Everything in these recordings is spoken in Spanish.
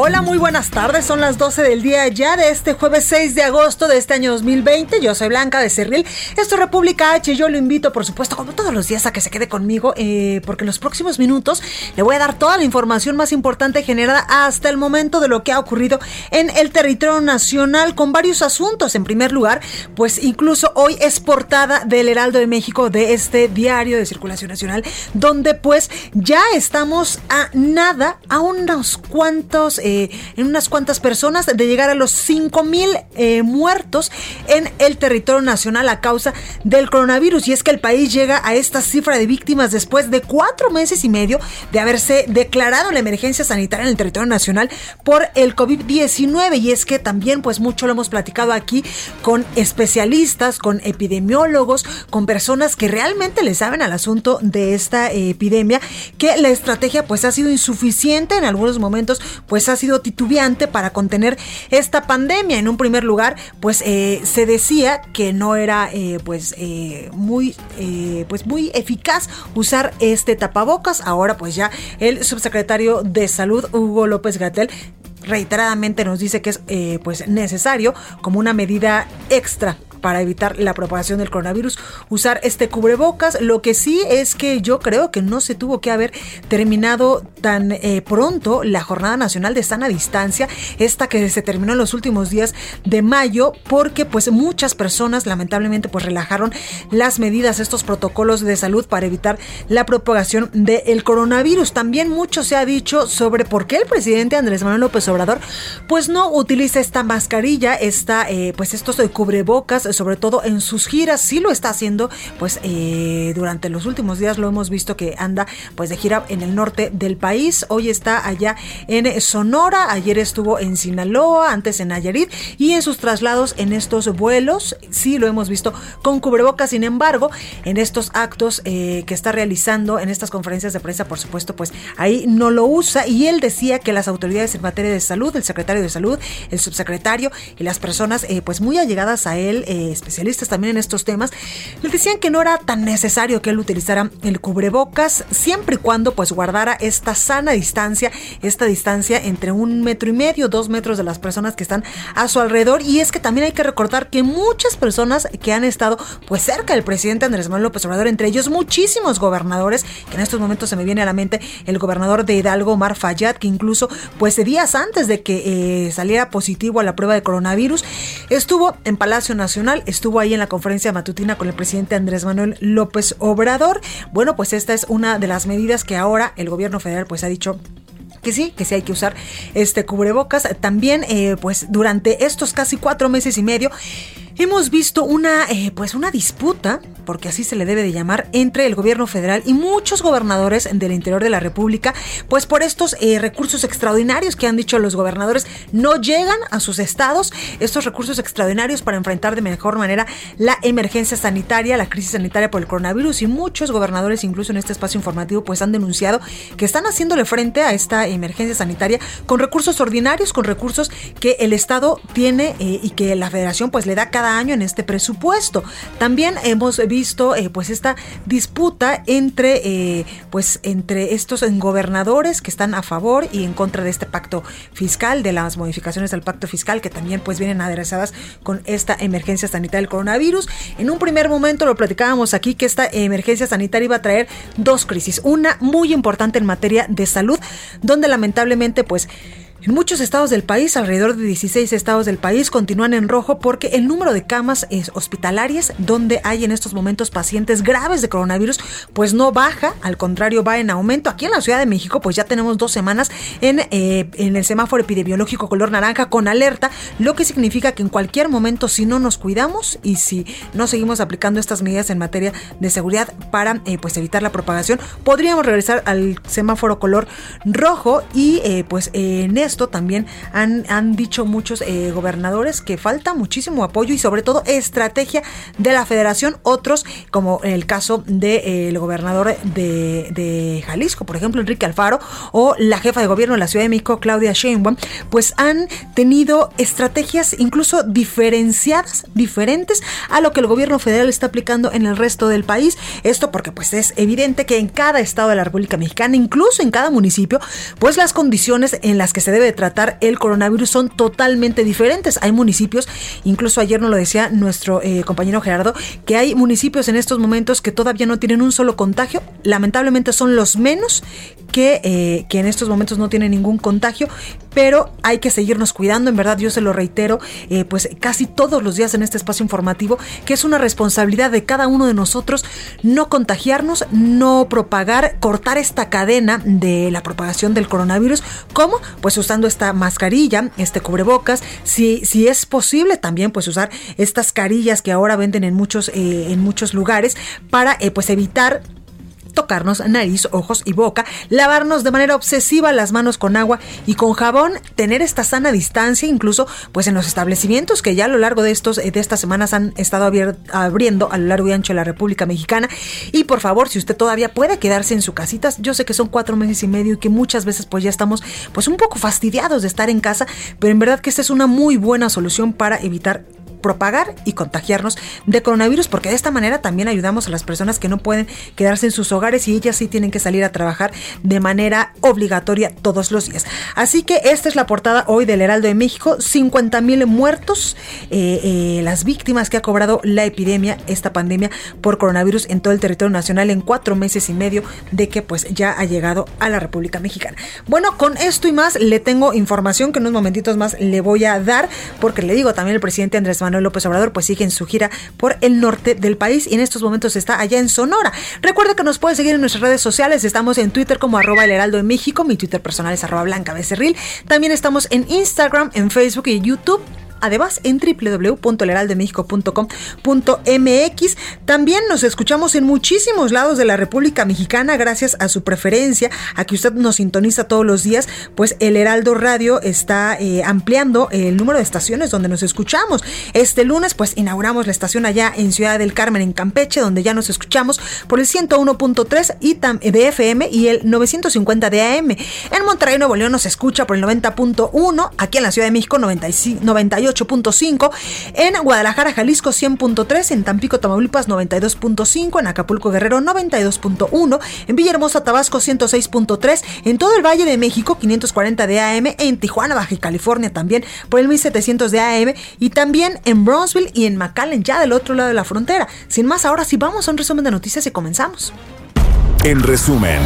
Hola, muy buenas tardes. Son las 12 del día ya de este jueves 6 de agosto de este año 2020. Yo soy Blanca de Cerril. Esto es República H. Yo lo invito, por supuesto, como todos los días, a que se quede conmigo, eh, porque en los próximos minutos le voy a dar toda la información más importante generada hasta el momento de lo que ha ocurrido en el territorio nacional con varios asuntos. En primer lugar, pues incluso hoy es portada del Heraldo de México de este diario de circulación nacional, donde pues ya estamos a nada, a unos cuantos eh, en unas cuantas personas de llegar a los 5 mil eh, muertos en el territorio nacional a causa del coronavirus. Y es que el país llega a esta cifra de víctimas después de cuatro meses y medio de haberse declarado la emergencia sanitaria en el territorio nacional por el COVID-19. Y es que también, pues mucho lo hemos platicado aquí con especialistas, con epidemiólogos, con personas que realmente le saben al asunto de esta epidemia, que la estrategia pues ha sido insuficiente en algunos momentos, pues ha sido titubeante para contener esta pandemia. En un primer lugar, pues eh, se decía que no era eh, pues eh, muy pues muy eficaz usar este tapabocas. Ahora pues ya el subsecretario de Salud Hugo López Gatel reiteradamente nos dice que es pues necesario como una medida extra para evitar la propagación del coronavirus, usar este cubrebocas. Lo que sí es que yo creo que no se tuvo que haber terminado tan eh, pronto la Jornada Nacional de Sana Distancia, esta que se terminó en los últimos días de mayo, porque pues muchas personas lamentablemente pues relajaron las medidas, estos protocolos de salud para evitar la propagación del coronavirus. También mucho se ha dicho sobre por qué el presidente Andrés Manuel López Obrador pues no utiliza esta mascarilla, esta, eh, pues estos cubrebocas sobre todo en sus giras. Sí lo está haciendo, pues eh, durante los últimos días lo hemos visto que anda pues de gira en el norte del país. Hoy está allá en Sonora, ayer estuvo en Sinaloa, antes en Nayarit y en sus traslados en estos vuelos, sí lo hemos visto con cubrebocas. Sin embargo, en estos actos eh, que está realizando, en estas conferencias de prensa, por supuesto, pues ahí no lo usa y él decía que las autoridades en materia de salud, el secretario de salud, el subsecretario y las personas eh, pues muy allegadas a él, especialistas también en estos temas, le decían que no era tan necesario que él utilizara el cubrebocas siempre y cuando pues guardara esta sana distancia, esta distancia entre un metro y medio, dos metros de las personas que están a su alrededor. Y es que también hay que recordar que muchas personas que han estado pues cerca del presidente Andrés Manuel López Obrador, entre ellos muchísimos gobernadores, que en estos momentos se me viene a la mente el gobernador de Hidalgo, Omar Fayad, que incluso pues días antes de que eh, saliera positivo a la prueba de coronavirus, estuvo en Palacio Nacional estuvo ahí en la conferencia matutina con el presidente Andrés Manuel López Obrador. Bueno, pues esta es una de las medidas que ahora el gobierno federal pues ha dicho que sí, que sí hay que usar este cubrebocas. También, eh, pues durante estos casi cuatro meses y medio, hemos visto una, eh, pues una disputa, porque así se le debe de llamar, entre el gobierno federal y muchos gobernadores del interior de la República, pues por estos eh, recursos extraordinarios que han dicho los gobernadores no llegan a sus estados, estos recursos extraordinarios para enfrentar de mejor manera la emergencia sanitaria, la crisis sanitaria por el coronavirus y muchos gobernadores, incluso en este espacio informativo, pues han denunciado que están haciéndole frente a esta emergencia sanitaria con recursos ordinarios, con recursos que el Estado tiene eh, y que la Federación pues le da cada año en este presupuesto. También hemos visto eh, pues esta disputa entre eh, pues entre estos gobernadores que están a favor y en contra de este pacto fiscal, de las modificaciones del pacto fiscal que también pues vienen aderezadas con esta emergencia sanitaria del coronavirus. En un primer momento lo platicábamos aquí que esta emergencia sanitaria iba a traer dos crisis, una muy importante en materia de salud, donde lamentablemente pues En muchos estados del país, alrededor de 16 estados del país, continúan en rojo porque el número de camas hospitalarias donde hay en estos momentos pacientes graves de coronavirus, pues no baja, al contrario va en aumento. Aquí en la Ciudad de México, pues ya tenemos dos semanas en, eh, en el semáforo epidemiológico color naranja con alerta, lo que significa que en cualquier momento, si no nos cuidamos y si no seguimos aplicando estas medidas en materia de seguridad para eh, pues evitar la propagación, podríamos regresar al semáforo color rojo y eh, pues en esto también han, han dicho muchos eh, gobernadores que falta muchísimo apoyo y sobre todo estrategia de la federación. Otros, como el caso del de, el gobernador de, de, Jalisco, por ejemplo, Enrique Alfaro, o la jefa de gobierno de la Ciudad de México, Claudia Sheinbaum, pues han tenido estrategias incluso diferenciadas, diferentes a lo que el gobierno federal está aplicando en el resto del país. Esto porque pues es evidente que en cada estado de la República Mexicana, incluso en cada municipio, pues las condiciones en las que se debe tratar el coronavirus son totalmente diferentes. Hay municipios, incluso ayer nos lo decía nuestro eh, compañero Gerardo, que hay municipios en estos momentos que todavía no tienen un solo contagio. Lamentablemente son los menos que, eh, que en estos momentos no tienen ningún contagio, pero hay que seguirnos cuidando. En verdad, yo se lo reitero, eh, pues casi todos los días en este espacio informativo, que es una responsabilidad de cada uno de nosotros no contagiarnos, no propagar, cortar esta cadena de la propagación del coronavirus. ¿Cómo? Pues usando esta mascarilla, este cubrebocas, si, si es posible también pues usar estas carillas que ahora venden en muchos, eh, en muchos lugares para pues evitar tocarnos nariz, ojos y boca, lavarnos de manera obsesiva las manos con agua y con jabón, tener esta sana distancia, incluso pues en los establecimientos que ya a lo largo de estos de estas semanas han estado abriendo a lo largo y ancho de la República Mexicana. Y por favor, si usted todavía puede quedarse en su casita, yo sé que son cuatro meses y medio y que muchas veces pues ya estamos pues un poco fastidiados de estar en casa, pero en verdad que esta es una muy buena solución para evitar propagar y contagiarnos de coronavirus, porque de esta manera también ayudamos a las personas que no pueden quedarse en sus hogares y ellas sí tienen que salir a trabajar de manera obligatoria todos los días. Así que esta es la portada hoy del Heraldo de México, 50 mil muertos, eh, eh, las víctimas que ha cobrado la epidemia, esta pandemia por coronavirus en todo el territorio nacional en cuatro meses y medio de que pues ya ha llegado a la República Mexicana. Bueno, con esto y más le tengo información que en unos momentitos más le voy a dar, porque le digo también el presidente Andrés Manuel Manuel López Obrador pues sigue en su gira por el norte del país y en estos momentos está allá en Sonora. Recuerda que nos puede seguir en nuestras redes sociales, estamos en Twitter como arroba el heraldo de México, mi Twitter personal es arroba blanca becerril, también estamos en Instagram, en Facebook y YouTube además en www.leraldemexico.com.mx. También nos escuchamos en muchísimos lados de la República Mexicana gracias a su preferencia, a que usted nos sintoniza todos los días, pues el Heraldo Radio está eh, ampliando el número de estaciones donde nos escuchamos. Este lunes pues inauguramos la estación allá en Ciudad del Carmen, en Campeche, donde ya nos escuchamos por el 101.3 y de FM y el 950 de AM. En Monterrey, Nuevo León nos escucha por el 90.1, aquí en la Ciudad de México 95, 98 8.5, en Guadalajara, Jalisco 100.3, en Tampico, Tamaulipas 92.5, en Acapulco, Guerrero 92.1, en Villahermosa, Tabasco 106.3, en todo el Valle de México 540 de AM, en Tijuana, Baja California también por el 1700 de AM y también en Brownsville y en McAllen, ya del otro lado de la frontera. Sin más, ahora sí vamos a un resumen de noticias y comenzamos. En resumen,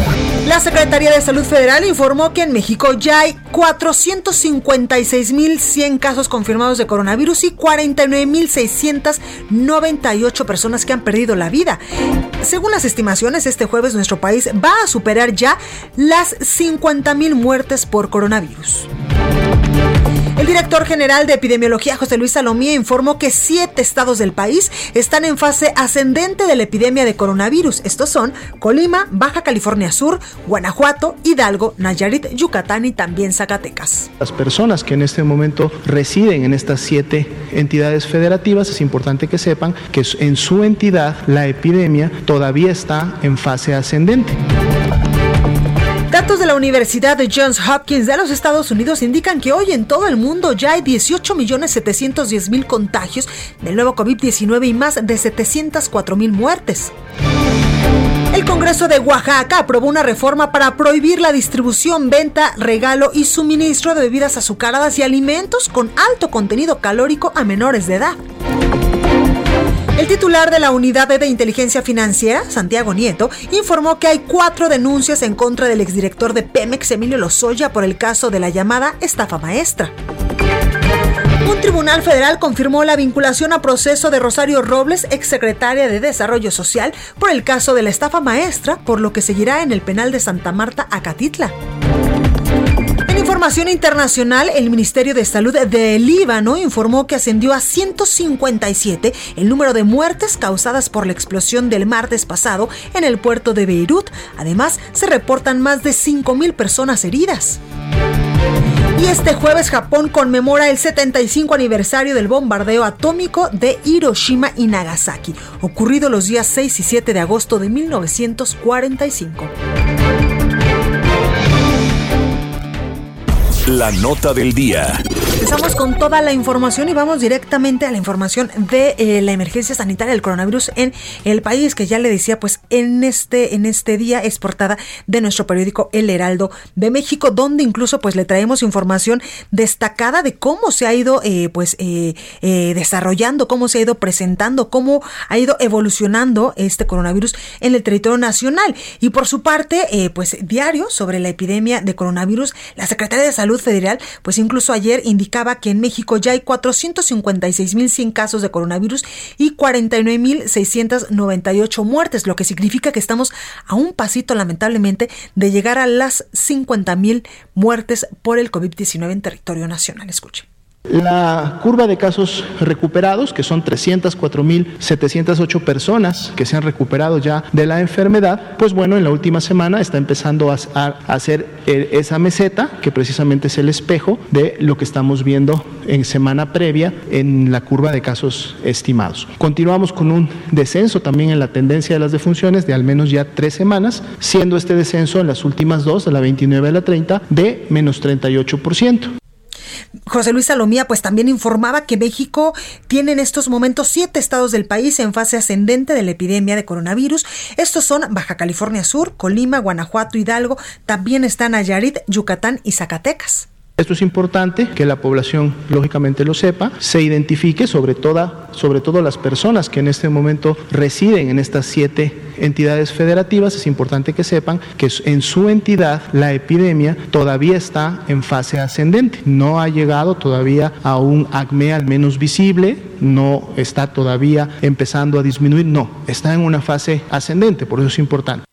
la Secretaría de Salud Federal informó que en México ya hay 456.100 casos confirmados de coronavirus y 49.698 personas que han perdido la vida. Según las estimaciones, este jueves nuestro país va a superar ya las 50.000 muertes por coronavirus. El director general de epidemiología, José Luis Salomía, informó que siete estados del país están en fase ascendente de la epidemia de coronavirus. Estos son Colima, Baja California Sur, Guanajuato, Hidalgo, Nayarit, Yucatán y también Zacatecas. Las personas que en este momento residen en estas siete entidades federativas, es importante que sepan que en su entidad la epidemia todavía está en fase ascendente. Datos de la Universidad de Johns Hopkins de los Estados Unidos indican que hoy en todo el mundo ya hay 18.710.000 contagios del nuevo COVID-19 y más de 704.000 muertes. El Congreso de Oaxaca aprobó una reforma para prohibir la distribución, venta, regalo y suministro de bebidas azucaradas y alimentos con alto contenido calórico a menores de edad. El titular de la Unidad de Inteligencia Financiera, Santiago Nieto, informó que hay cuatro denuncias en contra del exdirector de Pemex, Emilio Lozoya, por el caso de la llamada estafa maestra. Un tribunal federal confirmó la vinculación a proceso de Rosario Robles, exsecretaria de Desarrollo Social, por el caso de la estafa maestra, por lo que seguirá en el penal de Santa Marta, Acatitla. Información internacional, el Ministerio de Salud de Líbano informó que ascendió a 157 el número de muertes causadas por la explosión del martes pasado en el puerto de Beirut. Además, se reportan más de 5.000 personas heridas. Y este jueves Japón conmemora el 75 aniversario del bombardeo atómico de Hiroshima y Nagasaki, ocurrido los días 6 y 7 de agosto de 1945. La nota del día. Empezamos con toda la información y vamos directamente a la información de eh, la emergencia sanitaria del coronavirus en el país, que ya le decía, pues en este, en este día es portada de nuestro periódico El Heraldo de México, donde incluso pues le traemos información destacada de cómo se ha ido eh, pues eh, desarrollando, cómo se ha ido presentando, cómo ha ido evolucionando este coronavirus en el territorio nacional. Y por su parte, pues diario sobre la epidemia de coronavirus, la Secretaría de Salud Federal, pues incluso ayer indicaba que en México ya hay 456.100 casos de coronavirus y 49.698 muertes, lo que significa que estamos a un pasito, lamentablemente, de llegar a las 50.000 muertes por el COVID-19 en territorio nacional. Escuche. La curva de casos recuperados, que son 304.708 personas que se han recuperado ya de la enfermedad, pues bueno, en la última semana está empezando a, hacer eh, esa meseta, que precisamente es el espejo de lo que estamos viendo en semana previa en la curva de casos estimados. Continuamos con un descenso también en la tendencia de las defunciones de al menos ya tres semanas, siendo este descenso en las últimas dos, de la 29 a la 30, de menos 38%. José Luis Salomía pues también informaba que México tiene en estos momentos siete estados del país en fase ascendente de la epidemia de coronavirus. Estos son Baja California Sur, Colima, Guanajuato, Hidalgo, también están Nayarit, Yucatán y Zacatecas. Esto es importante que la población lógicamente lo sepa, se identifique sobre, toda, sobre todo las personas que en este momento residen en estas siete entidades federativas, es importante que sepan que en su entidad la epidemia todavía está en fase ascendente, no ha llegado todavía a un acme al menos visible, no está todavía empezando a disminuir, no, está en una fase ascendente, por eso es importante.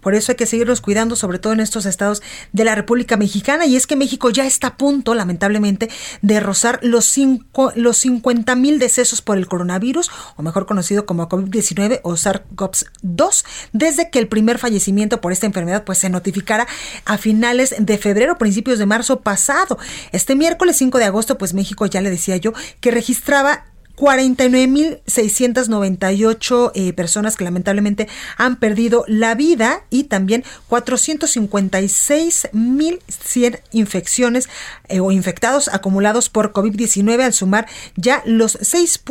Por eso hay que seguirnos cuidando, sobre todo en estos estados de la República Mexicana. Y es que México ya está a punto, lamentablemente, de rozar los, cinco, los 50 mil decesos por el coronavirus, o mejor conocido como COVID-19 o SARS-CoV-2, desde que el primer fallecimiento por esta enfermedad pues, se notificara a finales de febrero, principios de marzo pasado. Este miércoles 5 de agosto, pues México, ya le decía yo, que registraba 49.698 eh, personas que lamentablemente han perdido la vida y también 456.100 infecciones eh, o infectados acumulados por COVID-19 al sumar ya los 6.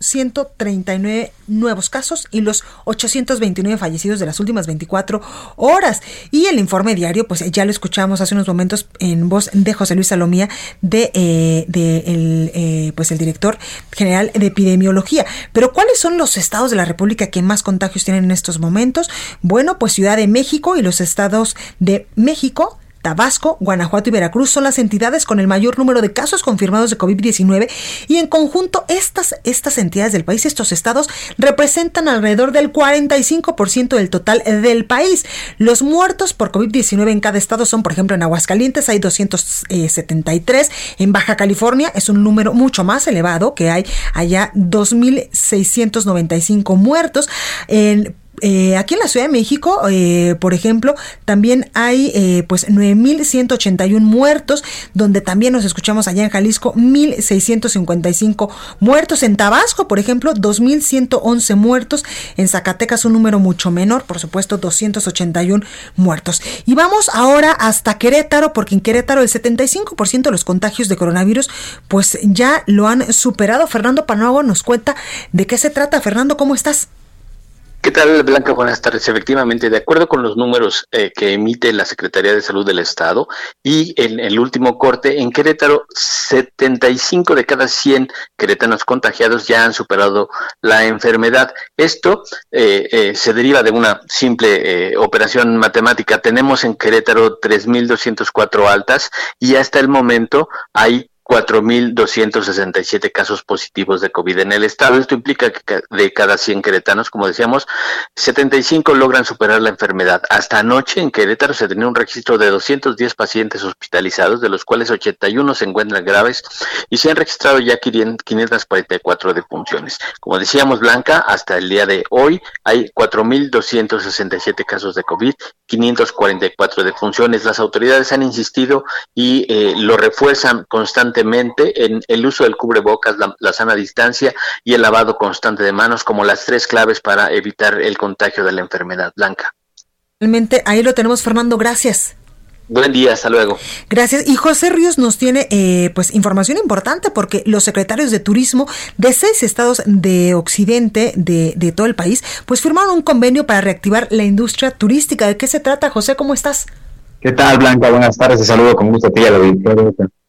139 nuevos casos y los 829 fallecidos de las últimas 24 horas. Y el informe diario, pues ya lo escuchamos hace unos momentos en voz de José Luis Salomía, de, eh, el, eh, pues el director general de epidemiología. Pero ¿cuáles son los estados de la República que más contagios tienen en estos momentos? Bueno, pues Ciudad de México y los estados de México, Tabasco, Guanajuato y Veracruz son las entidades con el mayor número de casos confirmados de COVID-19 y en conjunto estas, estas entidades del país, estos estados, representan alrededor del 45% del total del país. Los muertos por COVID-19 en cada estado son, por ejemplo, en Aguascalientes hay 273, en Baja California es un número mucho más elevado que hay allá 2.695 muertos. En eh, aquí en la Ciudad de México, eh, por ejemplo, también hay eh, pues 9.181 muertos, donde también nos escuchamos allá en Jalisco 1.655 muertos. En Tabasco, por ejemplo, 2.111 muertos. En Zacatecas un número mucho menor, por supuesto, 281 muertos. Y vamos ahora hasta Querétaro, porque en Querétaro el 75% de los contagios de coronavirus pues ya lo han superado. Fernando Panago nos cuenta de qué se trata. Fernando, ¿cómo estás? ¿Qué tal, Blanca? Buenas tardes. Efectivamente, de acuerdo con los números eh, que emite la Secretaría de Salud del Estado y en el último corte, en Querétaro, 75 de cada 100 queretanos contagiados ya han superado la enfermedad. Esto eh, eh, se deriva de una simple operación matemática. Tenemos en Querétaro 3.204 altas y hasta el momento hay 4.267 casos positivos de COVID en el estado. Esto implica que de cada 100 queretanos, como decíamos, 75 logran superar la enfermedad. Hasta anoche en Querétaro se tenía un registro de 210 pacientes hospitalizados, de los cuales 81 se encuentran graves y se han registrado ya 544 defunciones. Como decíamos, Blanca, hasta el día de hoy hay 4.267 casos de COVID, 544 defunciones. Las autoridades han insistido y eh, lo refuerzan constantemente en el uso del cubrebocas, la, sana distancia y el lavado constante de manos como las tres claves para evitar el contagio de la enfermedad blanca. Realmente ahí lo tenemos, Fernando. Gracias. Buen día, hasta luego. Gracias. Y José Ríos nos tiene eh, pues información importante porque los secretarios de turismo de seis estados de Occidente de, de, todo el país pues firmaron un convenio para reactivar la industria turística. ¿De qué se trata, José? ¿Cómo estás? ¿Qué tal, Blanca? Buenas tardes. Te saludo con gusto a ti y a la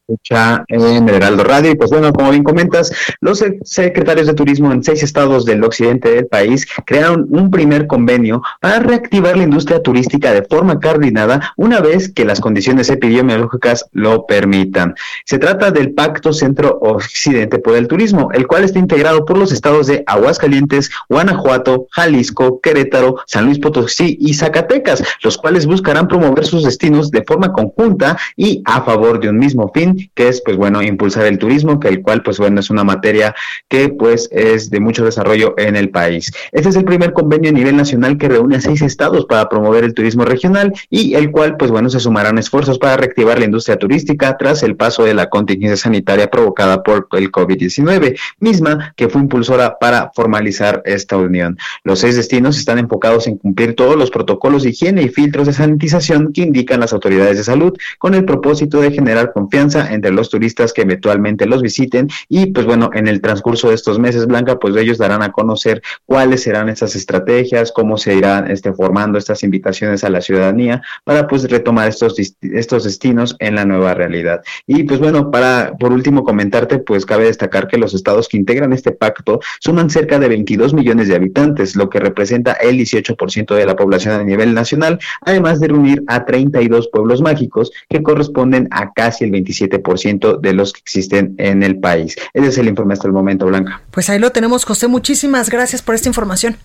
escucha en Heraldo Radio. Y pues bueno, como bien comentas, los secretarios de turismo en seis estados del occidente del país crearon un primer convenio para reactivar la industria turística de forma coordinada una vez que las condiciones epidemiológicas lo permitan. Se trata del Pacto Centro-Occidente por el Turismo, el cual está integrado por los estados de Aguascalientes, Guanajuato, Jalisco, Querétaro, San Luis Potosí y Zacatecas, los cuales buscarán promover sus destinos de forma conjunta y a favor de un mismo fin que es, pues bueno, impulsar el turismo, que el cual, pues bueno, es una materia que, pues, es de mucho desarrollo en el país. Este es el primer convenio a nivel nacional que reúne a seis estados para promover el turismo regional y el cual, pues bueno, se sumarán esfuerzos para reactivar la industria turística tras el paso de la contingencia sanitaria provocada por el COVID-19, misma que fue impulsora para formalizar esta unión. Los seis destinos están enfocados en cumplir todos los protocolos de higiene y filtros de sanitización que indican las autoridades de salud, con el propósito de generar confianza entre los turistas que eventualmente los visiten y pues bueno, en el transcurso de estos meses, Blanca, pues ellos darán a conocer cuáles serán estas estrategias, cómo se irán este, formando estas invitaciones a la ciudadanía para pues retomar estos, estos destinos en la nueva realidad. Y pues bueno, para por último comentarte, pues cabe destacar que los estados que integran este pacto suman cerca de 22 millones de habitantes, lo que representa el 18% de la población a nivel nacional, además de reunir a 32 pueblos mágicos que corresponden a casi el 27 ciento de los que existen en el país. Ese es el informe hasta el momento, Blanca. Pues ahí lo tenemos, José. Muchísimas gracias por esta información.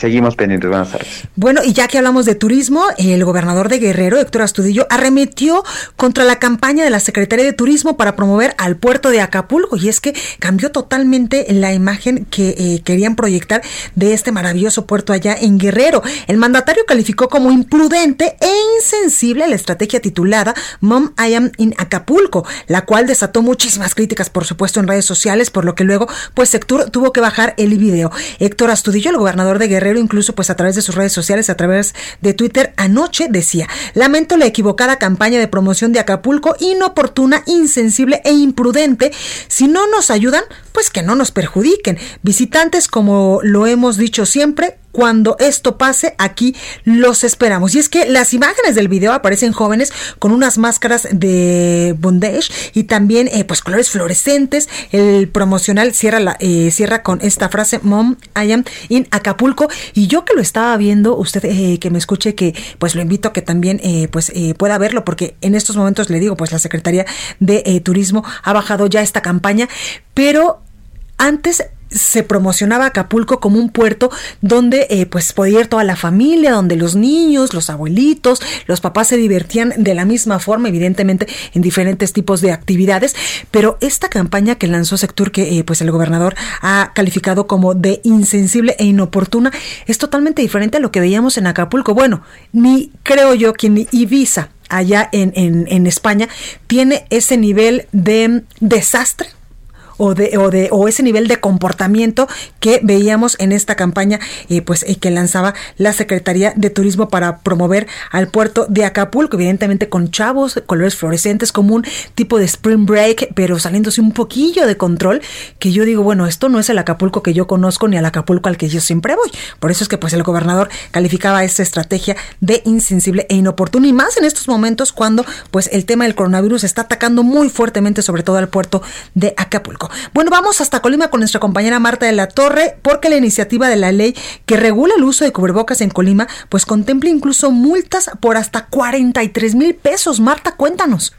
Seguimos pendientes, buenas tardes. Bueno, y ya que hablamos de turismo, el gobernador de Guerrero, Héctor Astudillo, arremetió contra la campaña de la Secretaría de Turismo para promover al puerto de Acapulco. Y es que cambió totalmente la imagen que eh, querían proyectar de este maravilloso puerto allá en Guerrero. El mandatario calificó como imprudente e insensible la estrategia titulada Mom I Am in Acapulco, la cual desató muchísimas críticas, por supuesto, en redes sociales, por lo que luego, pues, Sector tuvo que bajar el video. Héctor Astudillo, el gobernador de Guerrero, incluso pues a través de sus redes sociales, a través de Twitter, anoche decía, lamento la equivocada campaña de promoción de Acapulco, inoportuna, insensible e imprudente. Si no nos ayudan, pues que no nos perjudiquen. Visitantes, como lo hemos dicho siempre, cuando esto pase, aquí los esperamos. Y es que las imágenes del video aparecen jóvenes con unas máscaras de bondage y también eh, pues colores fluorescentes. El promocional cierra, la, eh, cierra con esta frase, Mom, I am in Acapulco. Y yo que lo estaba viendo, usted eh, que me escuche, que pues lo invito a que también pues pueda verlo, porque en estos momentos le digo, pues la Secretaría de Turismo ha bajado ya esta campaña, pero antes se promocionaba Acapulco como un puerto donde eh, pues podía ir toda la familia, donde los niños, los abuelitos, los papás se divertían de la misma forma, evidentemente en diferentes tipos de actividades, pero esta campaña que lanzó Sectur, que eh, pues el gobernador ha calificado como de insensible e inoportuna, es totalmente diferente a lo que veíamos en Acapulco. Bueno, ni creo yo que ni Ibiza allá en, en, en España tiene ese nivel de desastre o de, o de o ese nivel de comportamiento que veíamos en esta campaña eh, pues eh, que lanzaba la Secretaría de Turismo para promover al puerto de Acapulco, evidentemente con chavos, colores fluorescentes, como un tipo de spring break, pero saliéndose un poquillo de control, que yo digo, bueno, esto no es el Acapulco que yo conozco ni al Acapulco al que yo siempre voy. Por eso es que pues el gobernador calificaba esta estrategia de insensible e inoportuna y más en estos momentos cuando pues el tema del coronavirus está atacando muy fuertemente sobre todo al puerto de Acapulco. Bueno, vamos hasta Colima con nuestra compañera Marta de la Torre porque la iniciativa de la ley que regula el uso de cubrebocas en Colima pues contempla incluso multas por hasta 43 mil pesos. Marta, cuéntanos.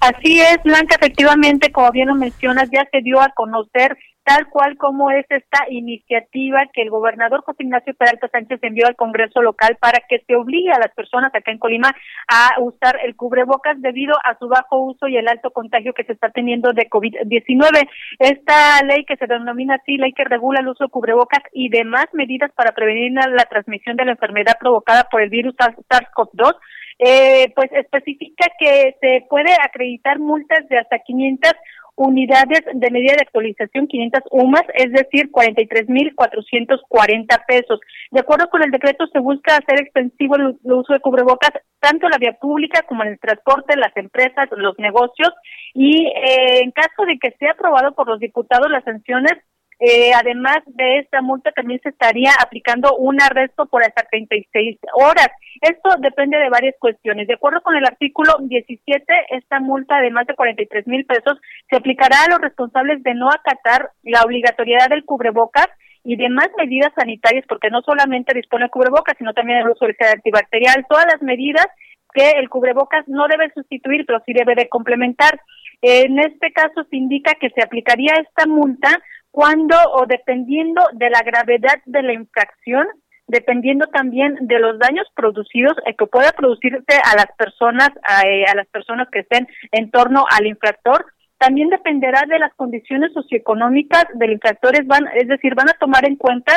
Así es, Blanca, efectivamente, como bien lo mencionas, ya se dio a conocer tal cual como es esta iniciativa que el gobernador José Ignacio Peralta Sánchez envió al Congreso local para que se obligue a las personas acá en Colima a usar el cubrebocas debido a su bajo uso y el alto contagio que se está teniendo de COVID-19. Esta ley que se denomina así, ley que regula el uso de cubrebocas y demás medidas para prevenir la transmisión de la enfermedad provocada por el virus SARS-CoV-2, eh, pues especifica que se puede acreditar multas de hasta 500 unidades de medida de actualización 500 UMAS, es decir, 43.440 pesos. De acuerdo con el decreto, se busca hacer extensivo el, uso de cubrebocas tanto en la vía pública como en el transporte, las empresas, los negocios y eh, en caso de que sea aprobado por los diputados las sanciones eh, además de esta multa, también se estaría aplicando un arresto por hasta 36 horas. Esto depende de varias cuestiones. De acuerdo con el artículo 17, esta multa de más de 43 mil pesos se aplicará a los responsables de no acatar la obligatoriedad del cubrebocas y demás medidas sanitarias, porque no solamente dispone el cubrebocas, sino también el uso del gel antibacterial, todas las medidas que el cubrebocas no debe sustituir, pero sí debe de complementar. En este caso se indica que se aplicaría esta multa cuando o dependiendo de la gravedad de la infracción, dependiendo también de los daños producidos eh, que pueda producirse a las personas eh, a las personas que estén en torno al infractor también dependerá de las condiciones socioeconómicas del infractor. Van es decir van a tomar en cuenta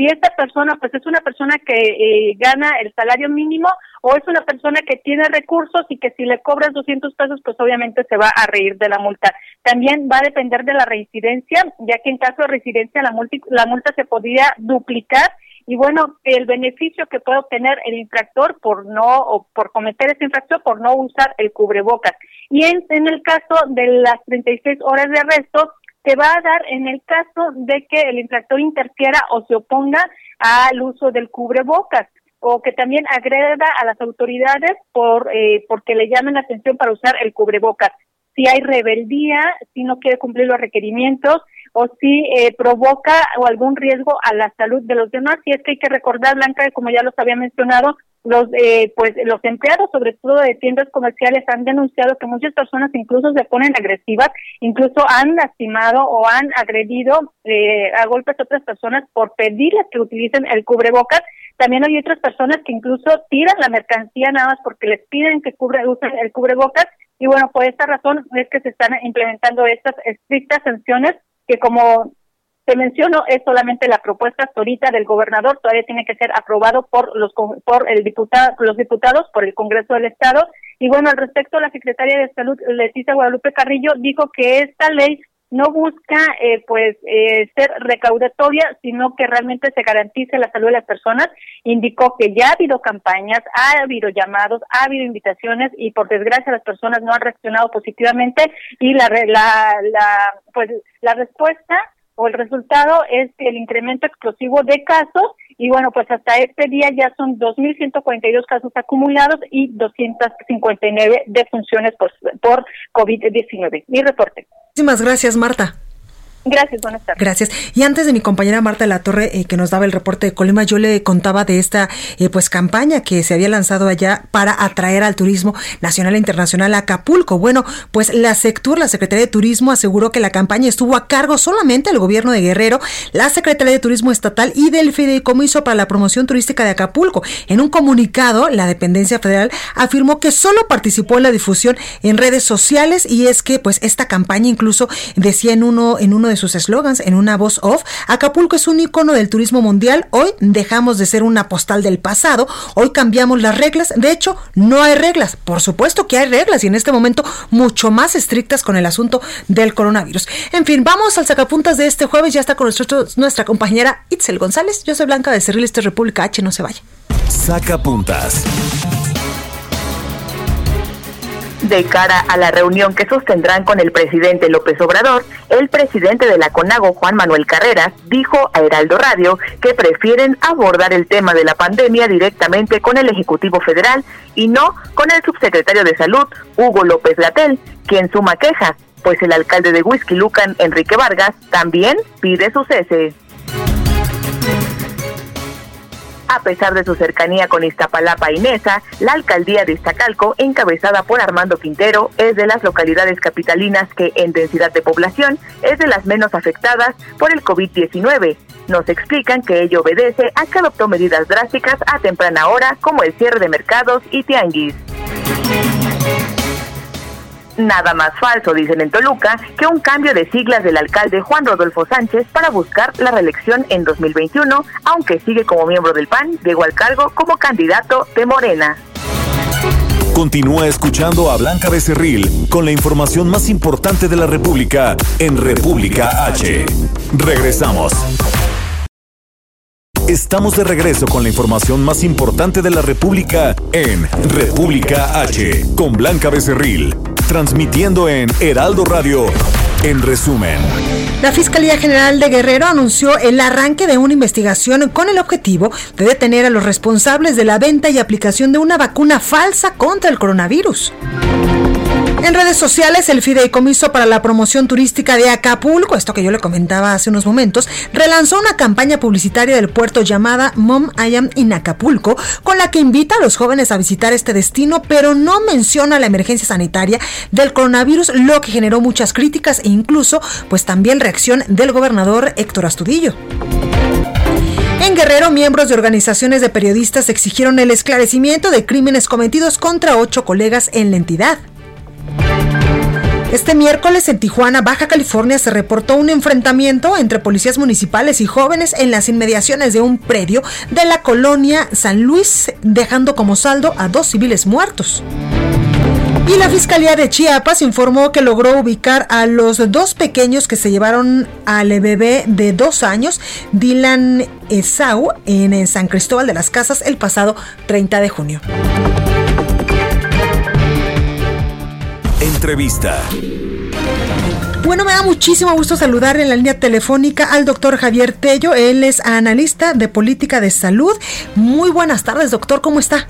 si esta persona pues es una persona que eh, gana el salario mínimo o es una persona que tiene recursos y que si le cobras 200 pesos pues obviamente se va a reír de la multa. También va a depender de la reincidencia, ya que en caso de residencia la multa, la multa se podría duplicar y bueno, el beneficio que puede obtener el infractor por no o por cometer ese infracción por no usar el cubrebocas. Y en, en el caso de las 36 horas de arresto, se va a dar en el caso de que el infractor interfiera o se oponga al uso del cubrebocas o que también agreda a las autoridades por eh, porque le llamen la atención para usar el cubrebocas. Si hay rebeldía, si no quiere cumplir los requerimientos o si eh, provoca o algún riesgo a la salud de los demás. Y es que hay que recordar, Blanca, como ya los había mencionado, los eh, pues los empleados sobre todo de tiendas comerciales han denunciado que muchas personas incluso se ponen agresivas incluso han lastimado o han agredido eh, a golpes a otras personas por pedirles que utilicen el cubrebocas. También hay otras personas que incluso tiran la mercancía nada más porque les piden que cubre, usen el cubrebocas. Y bueno por esta razón es que se están implementando estas estrictas sanciones que como te menciono, es solamente la propuesta ahorita del gobernador, todavía tiene que ser aprobado por los por el diputado, los diputados, por el Congreso del Estado. Y bueno, al respecto, la secretaria de Salud, Leticia Guadalupe Carrillo, dijo que esta ley no busca eh, pues eh, ser recaudatoria, sino que realmente se garantice la salud de las personas. Indicó que ya ha habido campañas, ha habido llamados, ha habido invitaciones y por desgracia las personas no han reaccionado positivamente y la la, la pues la respuesta el resultado es el incremento explosivo de casos y bueno, pues hasta este día ya son 2.142 casos acumulados y 259 defunciones por, por COVID-19. Mi reporte. Muchísimas gracias, Marta. Gracias, buenas tardes. Gracias. Y antes de mi compañera Marta la Torre, eh, que nos daba el reporte de Colima, yo le contaba de esta eh, pues campaña que se había lanzado allá para atraer al turismo nacional e internacional a Acapulco. Bueno, pues la Sectur, la Secretaría de Turismo, aseguró que la campaña estuvo a cargo solamente del gobierno de Guerrero, la Secretaría de Turismo Estatal y del Fideicomiso para la Promoción Turística de Acapulco. En un comunicado, la dependencia federal afirmó que solo participó en la difusión en redes sociales y es que pues esta campaña incluso decía en uno en uno de sus eslogans en una voz off, Acapulco es un icono del turismo mundial. Hoy dejamos de ser una postal del pasado, hoy cambiamos las reglas. De hecho, no hay reglas. Por supuesto que hay reglas y en este momento mucho más estrictas con el asunto del coronavirus. En fin, vamos al sacapuntas de este jueves. Ya está con nosotros nuestra compañera Itzel González. Yo soy Blanca de Cerril, este República H. No se vaya. Sacapuntas de cara a la reunión que sostendrán con el presidente López Obrador, el presidente de la CONAGO, Juan Manuel Carreras, dijo a Heraldo Radio que prefieren abordar el tema de la pandemia directamente con el Ejecutivo Federal y no con el subsecretario de Salud, Hugo López Gatel, quien suma queja, pues el alcalde de Whisky Lucan, Enrique Vargas, también pide su cese. A pesar de su cercanía con Iztapalapa y Nesa, la alcaldía de Iztacalco, encabezada por Armando Quintero, es de las localidades capitalinas que, en densidad de población, es de las menos afectadas por el COVID-19. Nos explican que ello obedece a que adoptó medidas drásticas a temprana hora, como el cierre de mercados y tianguis. Nada más falso, dicen en Toluca, que un cambio de siglas del alcalde Juan Rodolfo Sánchez para buscar la reelección en 2021, aunque sigue como miembro del PAN, llegó al cargo como candidato de Morena. Continúa escuchando a Blanca Becerril con la información más importante de la República en República H. Regresamos. Estamos de regreso con la información más importante de la República en República H con Blanca Becerril transmitiendo en Heraldo Radio. En resumen, la Fiscalía General de Guerrero anunció el arranque de una investigación con el objetivo de detener a los responsables de la venta y aplicación de una vacuna falsa contra el coronavirus. En redes sociales, el Fideicomiso para la Promoción Turística de Acapulco, esto que yo le comentaba hace unos momentos, relanzó una campaña publicitaria del puerto llamada Mom I Am in Acapulco, con la que invita a los jóvenes a visitar este destino, pero no menciona la emergencia sanitaria del coronavirus, lo que generó muchas críticas e incluso, pues también reacción del gobernador Héctor Astudillo. En Guerrero, miembros de organizaciones de periodistas exigieron el esclarecimiento de crímenes cometidos contra ocho colegas en la entidad. Este miércoles en Tijuana, Baja California, se reportó un enfrentamiento entre policías municipales y jóvenes en las inmediaciones de un predio de la colonia San Luis, dejando como saldo a dos civiles muertos. Y la Fiscalía de Chiapas informó que logró ubicar a los dos pequeños que se llevaron al bebé de dos años, Dylan Esau, en San Cristóbal de las Casas el pasado 30 de junio. Entrevista. Bueno, me da muchísimo gusto saludar en la línea telefónica al doctor Javier Tello. Él es analista de política de salud. Muy buenas tardes, doctor. ¿Cómo está?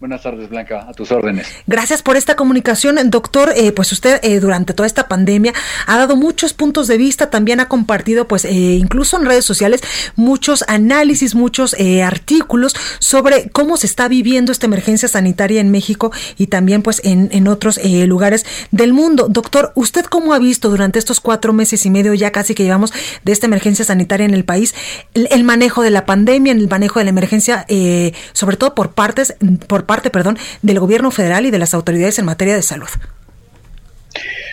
Buenas tardes, Blanca, a tus órdenes. Gracias por esta comunicación, doctor. Eh, pues usted eh, durante toda esta pandemia ha dado muchos puntos de vista, también ha compartido, pues eh, incluso en redes sociales, muchos análisis, muchos artículos sobre cómo se está viviendo esta emergencia sanitaria en México y también pues en, en otros lugares del mundo. Doctor, ¿usted cómo ha visto durante estos cuatro meses y medio ya casi que llevamos de esta emergencia sanitaria en el país el, el manejo de la pandemia, el manejo de la emergencia, sobre todo por partes, por parte, perdón, del gobierno federal y de las autoridades en materia de salud?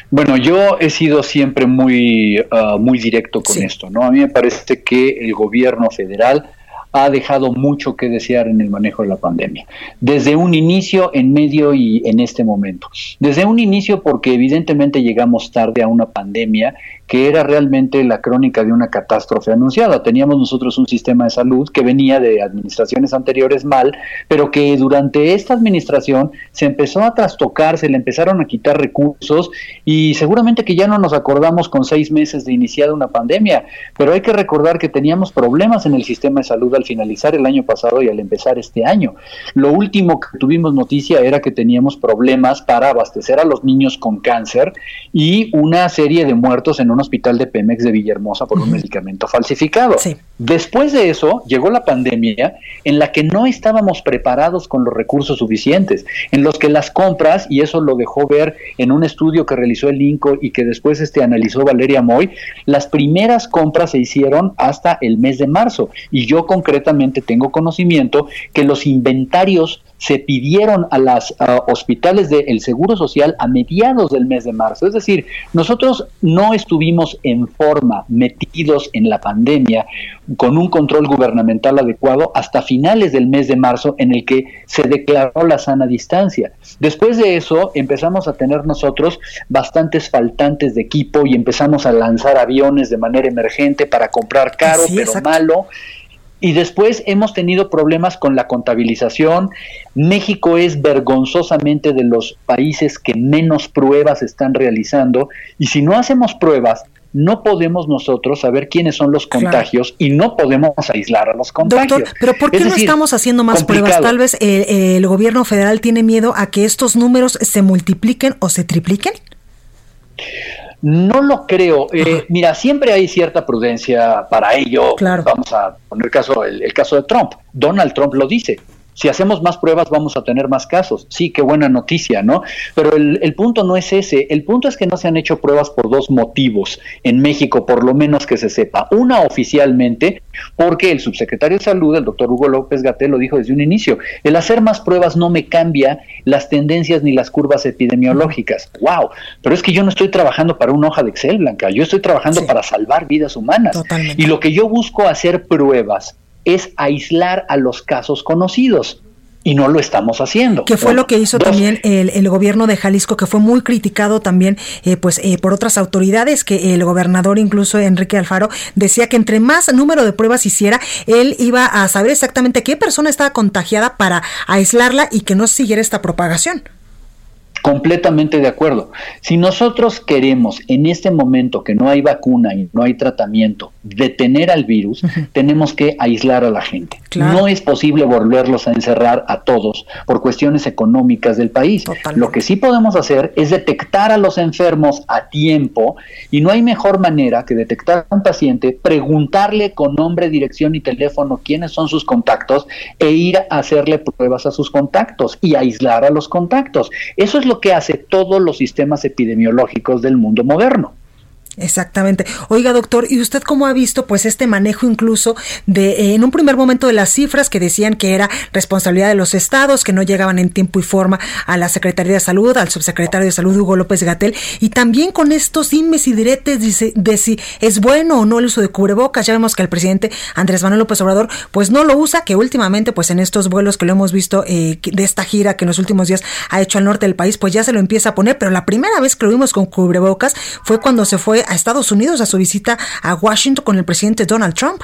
Bueno, yo he sido siempre muy, uh, muy directo con esto, ¿no? A mí me parece que el gobierno federal ha dejado mucho que desear en el manejo de la pandemia. Desde un inicio, en medio y en este momento. Desde un inicio porque evidentemente llegamos tarde a una pandemia que era realmente la crónica de una catástrofe anunciada. Teníamos nosotros un sistema de salud que venía de administraciones anteriores mal, pero que durante esta administración se empezó a trastocar, se le empezaron a quitar recursos y seguramente que ya no nos acordamos con seis meses de iniciada una pandemia, pero hay que recordar que teníamos problemas en el sistema de salud al finalizar el año pasado y al empezar este año. Lo último que tuvimos noticia era que teníamos problemas para abastecer a los niños con cáncer y una serie de muertos en un hospital de Pemex de Villahermosa por un medicamento falsificado. Después de eso llegó la pandemia en la que no estábamos preparados con los recursos suficientes, en los que las compras, y eso lo dejó ver en un estudio que realizó el INCO y que después este, analizó Valeria Moy, las primeras compras se hicieron hasta el mes de marzo. Y yo concretamente tengo conocimiento que los inventarios se pidieron a los hospitales del Seguro Social a mediados del mes de marzo. Es decir, nosotros no estuvimos en forma metidos en la pandemia con un control gubernamental adecuado hasta finales del mes de marzo en el que se declaró la sana distancia. Después de eso empezamos a tener nosotros bastantes faltantes de equipo y empezamos a lanzar aviones de manera emergente para comprar caro pero malo y después hemos tenido problemas con la contabilización. México es vergonzosamente de los países que menos pruebas están realizando. Y si no hacemos pruebas, no podemos nosotros saber quiénes son los contagios y no podemos aislar a los contagios. Doctor, pero ¿por qué no estamos haciendo más pruebas? Tal vez el gobierno federal tiene miedo a que estos números se multipliquen o se tripliquen. No lo creo. Eh, mira, siempre hay cierta prudencia para ello. Vamos a poner caso, el caso de Trump. Donald Trump lo dice si hacemos más pruebas vamos a tener más casos. Sí, qué buena noticia, ¿no? Pero el, punto no es ese. El punto es que no se han hecho pruebas por dos motivos en México, por lo menos que se sepa. Una oficialmente, porque el subsecretario de Salud, el doctor Hugo López Gatel, lo dijo desde un inicio. El hacer más pruebas no me cambia las tendencias ni las curvas epidemiológicas. ¡Wow! Pero es que yo no estoy trabajando para una hoja de Excel, Blanca. Yo estoy trabajando para salvar vidas humanas. Y lo que yo busco hacer pruebas es aislar a los casos conocidos y no lo estamos haciendo. Que fue lo que hizo también el, gobierno de Jalisco, que fue muy criticado también eh, pues eh, por otras autoridades, que el gobernador, incluso Enrique Alfaro, decía que entre más número de pruebas hiciera, él iba a saber exactamente qué persona estaba contagiada para aislarla y que no siguiera esta propagación. Completamente de acuerdo. Si nosotros queremos en este momento que no hay vacuna y no hay tratamiento detener al virus, tenemos que aislar a la gente. No es posible volverlos a encerrar a todos por cuestiones económicas del país. Lo que sí podemos hacer es detectar a los enfermos a tiempo y no hay mejor manera que detectar a un paciente, preguntarle con nombre, dirección y teléfono quiénes son sus contactos e ir a hacerle pruebas a sus contactos y aislar a los contactos. Eso es lo que hace todos los sistemas epidemiológicos del mundo moderno. Exactamente. Oiga, doctor, ¿y usted cómo ha visto pues este manejo incluso de eh, en un primer momento de las cifras que decían que era responsabilidad de los estados, que no llegaban en tiempo y forma a la Secretaría de Salud, al subsecretario de Salud Hugo López Gatel, y también con estos inmes y diretes de, de si es bueno o no el uso de cubrebocas? Ya vemos que el presidente Andrés Manuel López Obrador pues no lo usa, que últimamente pues en estos vuelos que lo hemos visto eh, de esta gira que en los últimos días ha hecho al norte del país, pues ya se lo empieza a poner, pero la primera vez que lo vimos con cubrebocas fue cuando se fue a Estados Unidos a su visita a Washington con el presidente Donald Trump.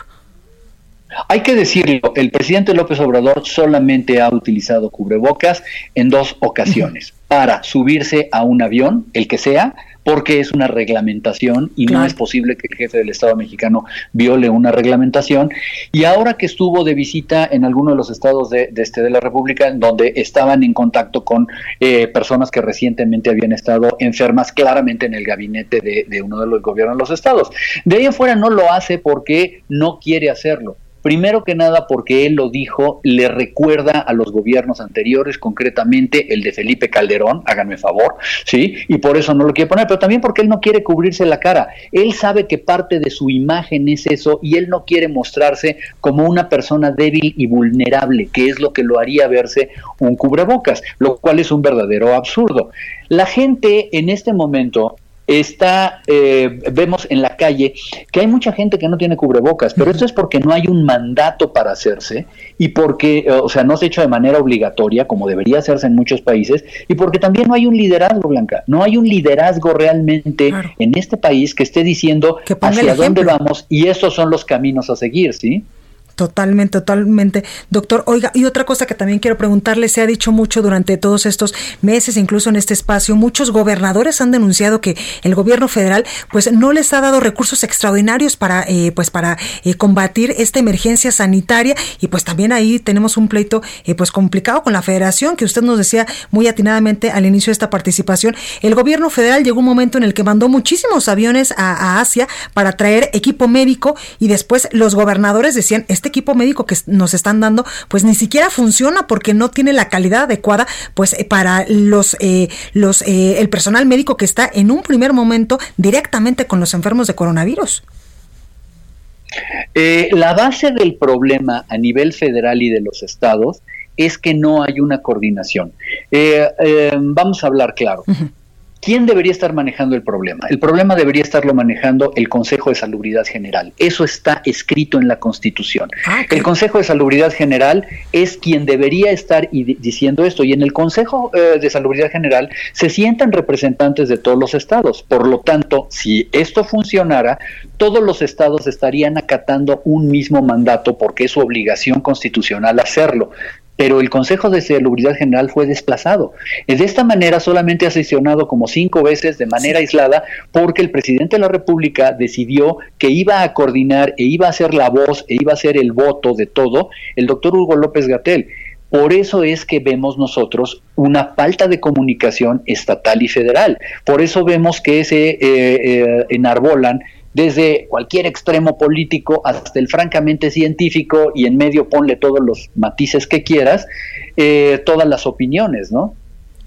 Hay que decirlo, el presidente López Obrador solamente ha utilizado cubrebocas en dos ocasiones, para subirse a un avión, el que sea, porque es una reglamentación y no es posible que el jefe del Estado mexicano viole una reglamentación. Y ahora que estuvo de visita en alguno de los estados de, este de la República, donde estaban en contacto con eh, personas que recientemente habían estado enfermas, claramente en el gabinete de, de uno de los gobiernos de los estados. De ahí afuera no lo hace porque no quiere hacerlo. Primero que nada porque él lo dijo, le recuerda a los gobiernos anteriores, concretamente el de Felipe Calderón, háganme favor, ¿sí? Y por eso no lo quiere poner, pero también porque él no quiere cubrirse la cara. Él sabe que parte de su imagen es eso y él no quiere mostrarse como una persona débil y vulnerable, que es lo que lo haría verse un cubrebocas, lo cual es un verdadero absurdo. La gente en este momento está, eh, vemos en la calle que hay mucha gente que no tiene cubrebocas, pero esto es porque no hay un mandato para hacerse y porque, o sea, no se ha hecho de manera obligatoria, como debería hacerse en muchos países, y porque también no hay un liderazgo, Blanca, no hay un liderazgo realmente en este país que esté diciendo hacia dónde vamos y estos son los caminos a seguir, ¿sí? Totalmente, totalmente. Doctor, oiga, y otra cosa que también quiero preguntarle, se ha dicho mucho durante todos estos meses, incluso en este espacio, muchos gobernadores han denunciado que el gobierno federal pues no les ha dado recursos extraordinarios para eh, pues para eh, combatir esta emergencia sanitaria y pues también ahí tenemos un pleito eh, pues complicado con la federación que usted nos decía muy atinadamente al inicio de esta participación. El gobierno federal llegó un momento en el que mandó muchísimos aviones a, a Asia para traer equipo médico y después los gobernadores decían, este equipo médico que nos están dando, pues ni siquiera funciona porque no tiene la calidad adecuada, pues eh, para los, eh, los, eh, el personal médico que está en un primer momento directamente con los enfermos de coronavirus. la base del problema a nivel federal y de los estados es que no hay una coordinación. vamos a hablar claro. ¿Quién debería estar manejando el problema? El problema debería estarlo manejando el Consejo de Salubridad General. Eso está escrito en la Constitución. Ah, el Consejo de Salubridad General es quien debería estar diciendo esto. Y en el Consejo eh, de Salubridad General se sientan representantes de todos los estados. Por lo tanto, si esto funcionara, todos los estados estarían acatando un mismo mandato porque es su obligación constitucional hacerlo pero el Consejo de Salubridad General fue desplazado. De esta manera solamente ha sesionado como cinco veces de manera aislada porque el presidente de la República decidió que iba a coordinar e iba a ser la voz e iba a ser el voto de todo el doctor Hugo López Gatel. Por eso es que vemos nosotros una falta de comunicación estatal y federal. Por eso vemos que se eh, eh, enarbolan desde cualquier extremo político hasta el francamente científico y en medio ponle todos los matices que quieras, eh, todas las opiniones, ¿no?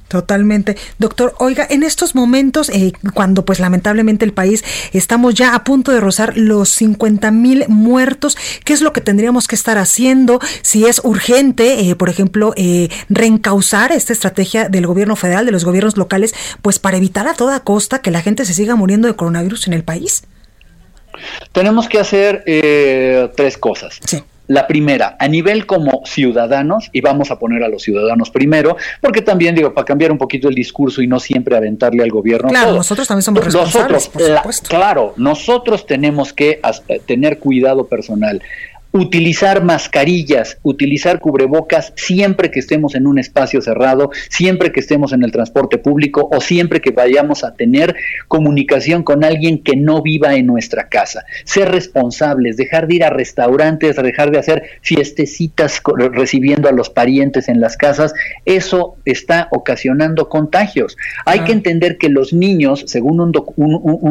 Totalmente. Doctor, oiga, en estos momentos, eh, cuando pues lamentablemente el país estamos ya a punto de rozar los 50 mil muertos, ¿qué es lo que tendríamos que estar haciendo? Si es urgente, eh, por ejemplo, eh, reencauzar esta estrategia del gobierno federal, de los gobiernos locales, pues para evitar a toda costa que la gente se siga muriendo de coronavirus en el país. Tenemos que hacer eh, tres cosas. La primera, a nivel como ciudadanos, y vamos a poner a los ciudadanos primero, porque también digo, para cambiar un poquito el discurso y no siempre aventarle al gobierno. Claro, nosotros también somos responsables, por supuesto. claro, nosotros tenemos que tener cuidado personal utilizar mascarillas, utilizar cubrebocas siempre que estemos en un espacio cerrado, siempre que estemos en el transporte público o siempre que vayamos a tener comunicación con alguien que no viva en nuestra casa. Ser responsables, dejar de ir a restaurantes, dejar de hacer fiestecitas recibiendo a los parientes en las casas, eso está ocasionando contagios. Hay que entender que los niños, según un,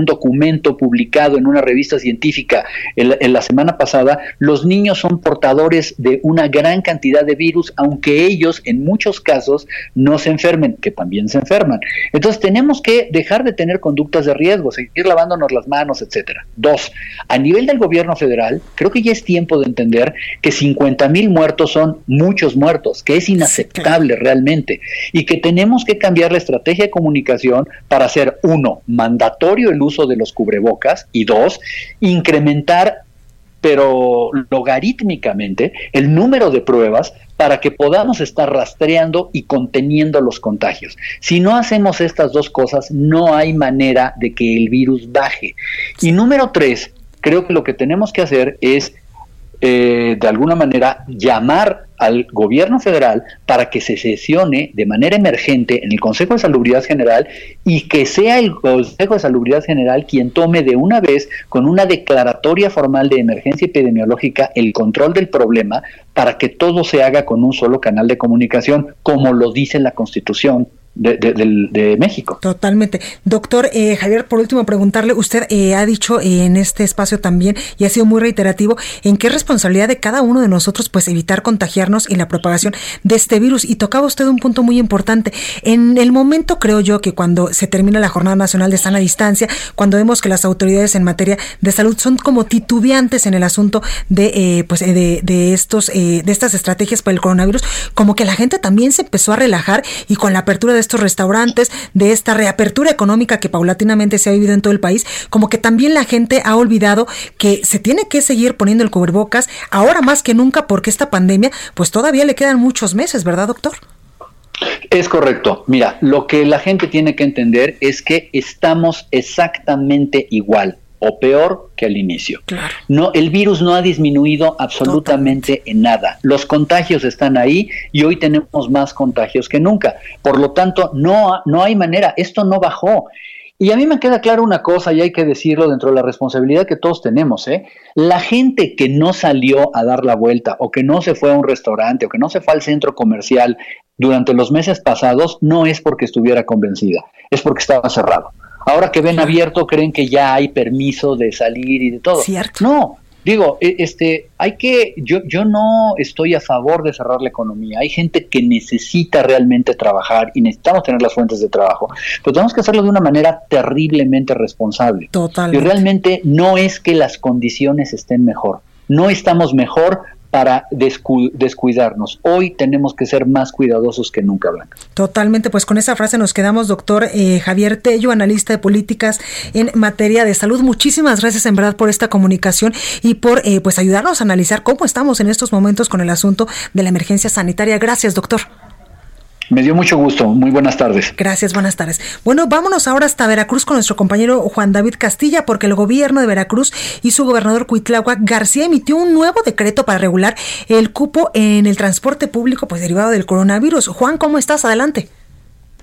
documento publicado en una revista científica en la semana pasada, los niños niños son portadores de una gran cantidad de virus, aunque ellos en muchos casos no se enfermen, que también se enferman. Entonces tenemos que dejar de tener conductas de riesgo, seguir lavándonos las manos, etcétera. Dos, a nivel del gobierno federal, creo que ya es tiempo de entender que 50 mil muertos son muchos muertos, que es inaceptable realmente, y que tenemos que cambiar la estrategia de comunicación para hacer, uno, mandatorio el uso de los cubrebocas, y dos, incrementar pero logarítmicamente el número de pruebas para que podamos estar rastreando y conteniendo los contagios. Si no hacemos estas dos cosas, no hay manera de que el virus baje. Y número tres, creo que lo que tenemos que hacer es eh, de alguna manera llamar al gobierno federal para que se sesione de manera emergente en el Consejo de Salubridad General y que sea el Consejo de Salubridad General quien tome de una vez con una declaratoria formal de emergencia epidemiológica el control del problema para que todo se haga con un solo canal de comunicación, como lo dice la Constitución de, México. Totalmente. Doctor eh, Javier, por último, preguntarle, usted eh, ha dicho en este espacio también, y ha sido muy reiterativo, en qué responsabilidad de cada uno de nosotros, pues evitar contagiarnos y la propagación de este virus. Y tocaba usted un punto muy importante. En el momento, creo yo, que cuando se termina la Jornada Nacional de Sana Distancia, cuando vemos que las autoridades en materia de salud son como titubeantes en el asunto de, eh, pues, de, de, estos, de estas estrategias para el coronavirus, como que la gente también se empezó a relajar y con la apertura de estos restaurantes, de esta reapertura económica que paulatinamente se ha vivido en todo el país, como que también la gente ha olvidado que se tiene que seguir poniendo el cubrebocas ahora más que nunca porque esta pandemia pues todavía le quedan muchos meses, ¿verdad, doctor? Es correcto. Mira, lo que la gente tiene que entender es que estamos exactamente igual o peor que al inicio. No, el virus no ha disminuido absolutamente en nada. Los contagios están ahí y hoy tenemos más contagios que nunca. Por lo tanto, no, no hay manera, esto no bajó. Y a mí me queda claro una cosa, y hay que decirlo dentro de la responsabilidad que todos tenemos, ¿eh? La gente que no salió a dar la vuelta, o que no se fue a un restaurante, o que no se fue al centro comercial durante los meses pasados, no es porque estuviera convencida, es porque estaba cerrado. Ahora que ven abierto, creen que ya hay permiso de salir y de todo. Cierto. No, digo, e, este, hay que, yo, yo no estoy a favor de cerrar la economía. Hay gente que necesita realmente trabajar y necesitamos tener las fuentes de trabajo, pero tenemos que hacerlo de una manera terriblemente responsable. Totalmente. Y realmente no es que las condiciones estén mejor. No estamos mejor para descuidarnos. Hoy tenemos que ser más cuidadosos que nunca, Blanca. Totalmente, pues con esa frase nos quedamos, doctor eh, Javier Tello, analista de políticas en materia de salud. Muchísimas gracias en verdad por esta comunicación y por eh, pues ayudarnos a analizar cómo estamos en estos momentos con el asunto de la emergencia sanitaria. Gracias, doctor. Me dio mucho gusto. Muy buenas tardes. Gracias, buenas tardes. Bueno, vámonos ahora hasta Veracruz con nuestro compañero Juan David Castilla, porque el gobierno de Veracruz y su gobernador Cuitláhuac García emitió un nuevo decreto para regular el cupo en el transporte público, pues derivado del coronavirus. Juan, ¿cómo estás? Adelante.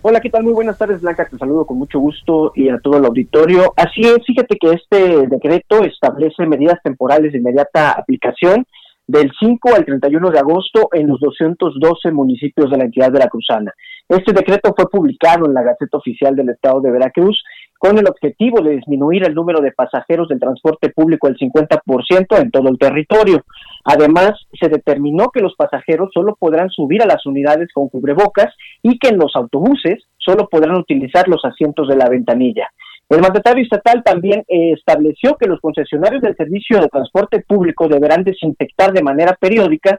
Hola, ¿qué tal? Muy buenas tardes, Blanca. Te saludo con mucho gusto y a todo el auditorio. Así es, fíjate que este decreto establece medidas temporales de inmediata aplicación del 5 al 31 de agosto en los 212 municipios de la entidad veracruzana. Este decreto fue publicado en la Gaceta Oficial del Estado de Veracruz con el objetivo de disminuir el número de pasajeros del transporte público al 50% en todo el territorio. Además, se determinó que los pasajeros solo podrán subir a las unidades con cubrebocas y que en los autobuses solo podrán utilizar los asientos de la ventanilla. El mandatario estatal también eh, estableció que los concesionarios del servicio de transporte público deberán desinfectar de manera periódica